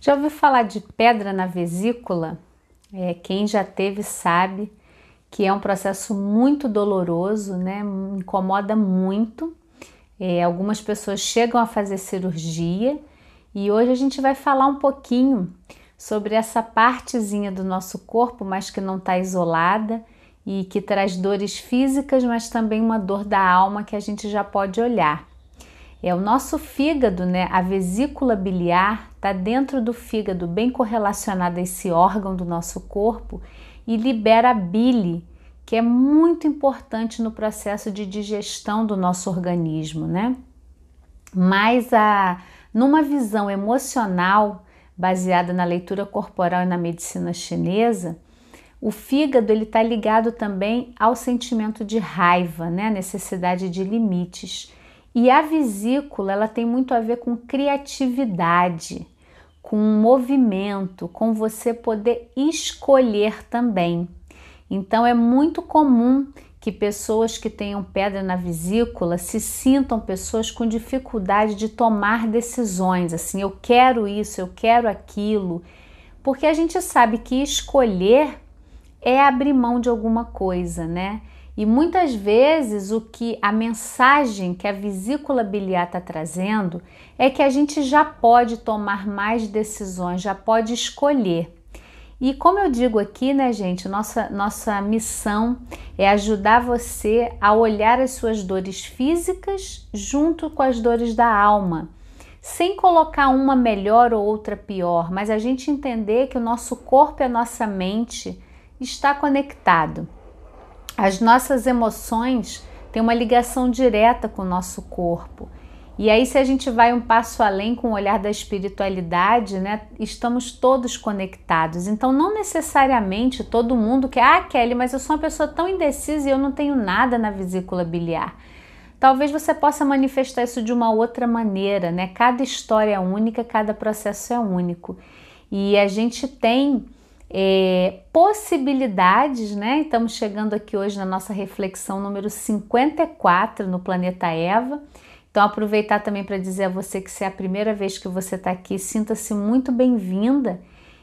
Já ouviu falar de pedra na vesícula? É, quem já teve sabe que é um processo muito doloroso, né? Incomoda muito. É, algumas pessoas chegam a fazer cirurgia e hoje a gente vai falar um pouquinho sobre essa partezinha do nosso corpo, mas que não está isolada e que traz dores físicas, mas também uma dor da alma que a gente já pode olhar. É o nosso fígado, né? A vesícula biliar está dentro do fígado, bem correlacionada a esse órgão do nosso corpo e libera a bile, que é muito importante no processo de digestão do nosso organismo, né? Mas a, numa visão emocional, baseada na leitura corporal e na medicina chinesa, o fígado ele está ligado também ao sentimento de raiva, né? A necessidade de limites. E a vesícula ela tem muito a ver com criatividade, com movimento, com você poder escolher também. Então é muito comum que pessoas que tenham pedra na vesícula se sintam pessoas com dificuldade de tomar decisões, assim, eu quero isso, eu quero aquilo, porque a gente sabe que escolher é abrir mão de alguma coisa, né? E muitas vezes o que a mensagem que a vesícula biliar está trazendo é que a gente já pode tomar mais decisões, já pode escolher. E como eu digo aqui, né, gente, nossa, nossa missão é ajudar você a olhar as suas dores físicas junto com as dores da alma, sem colocar uma melhor ou outra pior, mas a gente entender que o nosso corpo e a nossa mente está conectado. As nossas emoções têm uma ligação direta com o nosso corpo. E aí, se a gente vai um passo além com o olhar da espiritualidade, né, estamos todos conectados. Então, não necessariamente todo mundo quer, ah, Kelly, mas eu sou uma pessoa tão indecisa e eu não tenho nada na vesícula biliar. Talvez você possa manifestar isso de uma outra maneira, né? Cada história é única, cada processo é único. E a gente tem é, possibilidades, né? Estamos chegando aqui hoje na nossa reflexão número 54 no planeta Eva. Então, aproveitar também para dizer a você que se é a primeira vez que você está aqui, sinta-se muito bem-vinda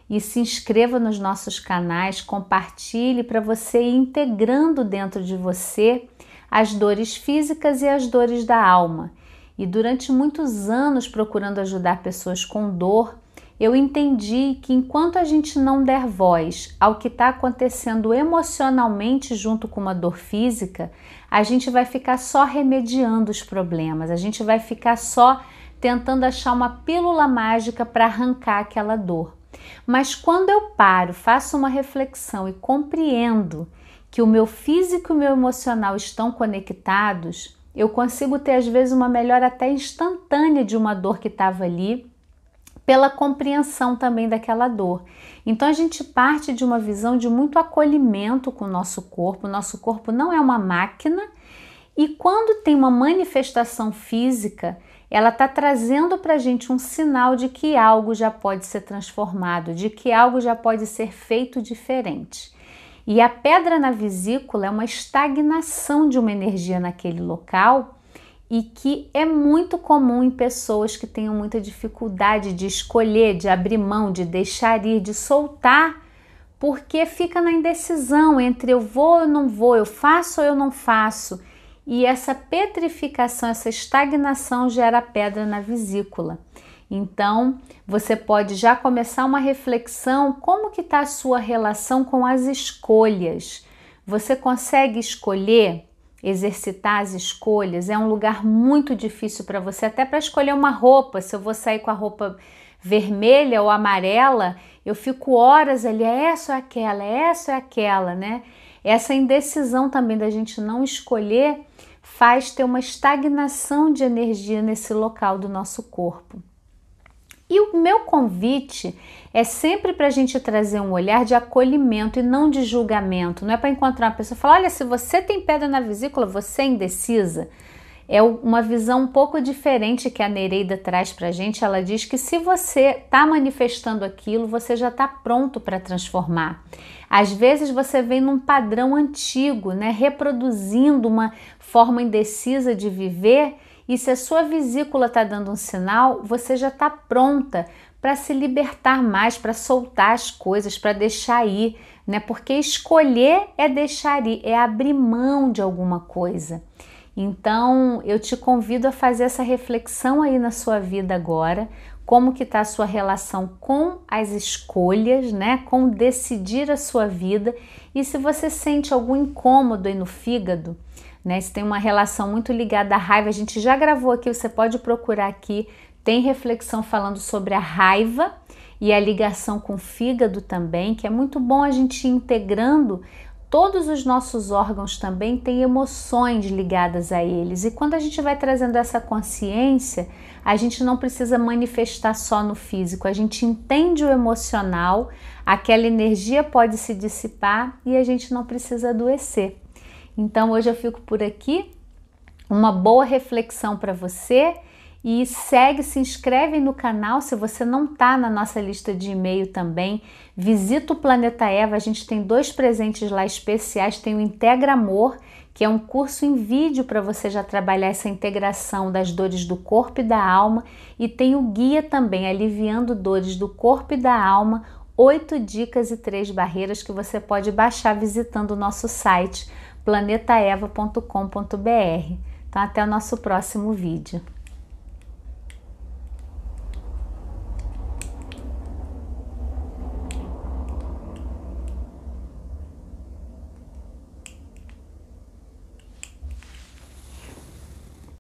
e se inscreva nos nossos canais, compartilhe para você ir integrando dentro de você as dores físicas e as dores da alma. E durante muitos anos procurando ajudar pessoas com dor, eu entendi que enquanto a gente não der voz ao que está acontecendo emocionalmente junto com uma dor física, a gente vai ficar só remediando os problemas, a gente vai ficar só tentando achar uma pílula mágica para arrancar aquela dor. Mas quando eu paro, faço uma reflexão e compreendo que o meu físico e o meu emocional estão conectados, eu consigo ter às vezes uma melhora até instantânea de uma dor que estava ali pela compreensão também daquela dor. Então a gente parte de uma visão de muito acolhimento com o nosso corpo. Nosso corpo não é uma máquina e quando tem uma manifestação física, ela está trazendo para a gente um sinal de que algo já pode ser transformado, de que algo já pode ser feito diferente. E a pedra na vesícula é uma estagnação de uma energia naquele local e que é muito comum em pessoas que tenham muita dificuldade de escolher, de abrir mão, de deixar ir, de soltar, porque fica na indecisão entre eu vou ou não vou, eu faço ou eu não faço. E essa petrificação, essa estagnação gera pedra na vesícula. Então, você pode já começar uma reflexão como que está a sua relação com as escolhas. Você consegue escolher exercitar as escolhas. É um lugar muito difícil para você, até para escolher uma roupa. Se eu vou sair com a roupa vermelha ou amarela, eu fico horas ali, é essa ou aquela, é essa ou aquela, né? Essa indecisão também da gente não escolher faz ter uma estagnação de energia nesse local do nosso corpo. E o meu convite é sempre para a gente trazer um olhar de acolhimento e não de julgamento. Não é para encontrar uma pessoa e falar: olha, se você tem pedra na vesícula, você é indecisa. É uma visão um pouco diferente que a Nereida traz para a gente. Ela diz que se você está manifestando aquilo, você já está pronto para transformar. Às vezes você vem num padrão antigo, né, reproduzindo uma forma indecisa de viver e se a sua vesícula está dando um sinal, você já está pronta para se libertar mais, para soltar as coisas, para deixar ir, né? Porque escolher é deixar ir, é abrir mão de alguma coisa. Então, eu te convido a fazer essa reflexão aí na sua vida agora, como que está a sua relação com as escolhas, né? Com decidir a sua vida e se você sente algum incômodo aí no fígado, né? Se tem uma relação muito ligada à raiva, a gente já gravou aqui, você pode procurar aqui, tem reflexão falando sobre a raiva e a ligação com o fígado também, que é muito bom a gente ir integrando todos os nossos órgãos também têm emoções ligadas a eles. E quando a gente vai trazendo essa consciência, a gente não precisa manifestar só no físico, a gente entende o emocional, aquela energia pode se dissipar e a gente não precisa adoecer. Então hoje eu fico por aqui. Uma boa reflexão para você. E segue, se inscreve no canal se você não está na nossa lista de e-mail também. Visita o Planeta Eva, a gente tem dois presentes lá especiais, tem o Integra Amor, que é um curso em vídeo para você já trabalhar essa integração das dores do corpo e da alma, e tem o guia também, Aliviando Dores do Corpo e da Alma, oito dicas e três barreiras que você pode baixar visitando o nosso site planetaeva.com.br. Então até o nosso próximo vídeo.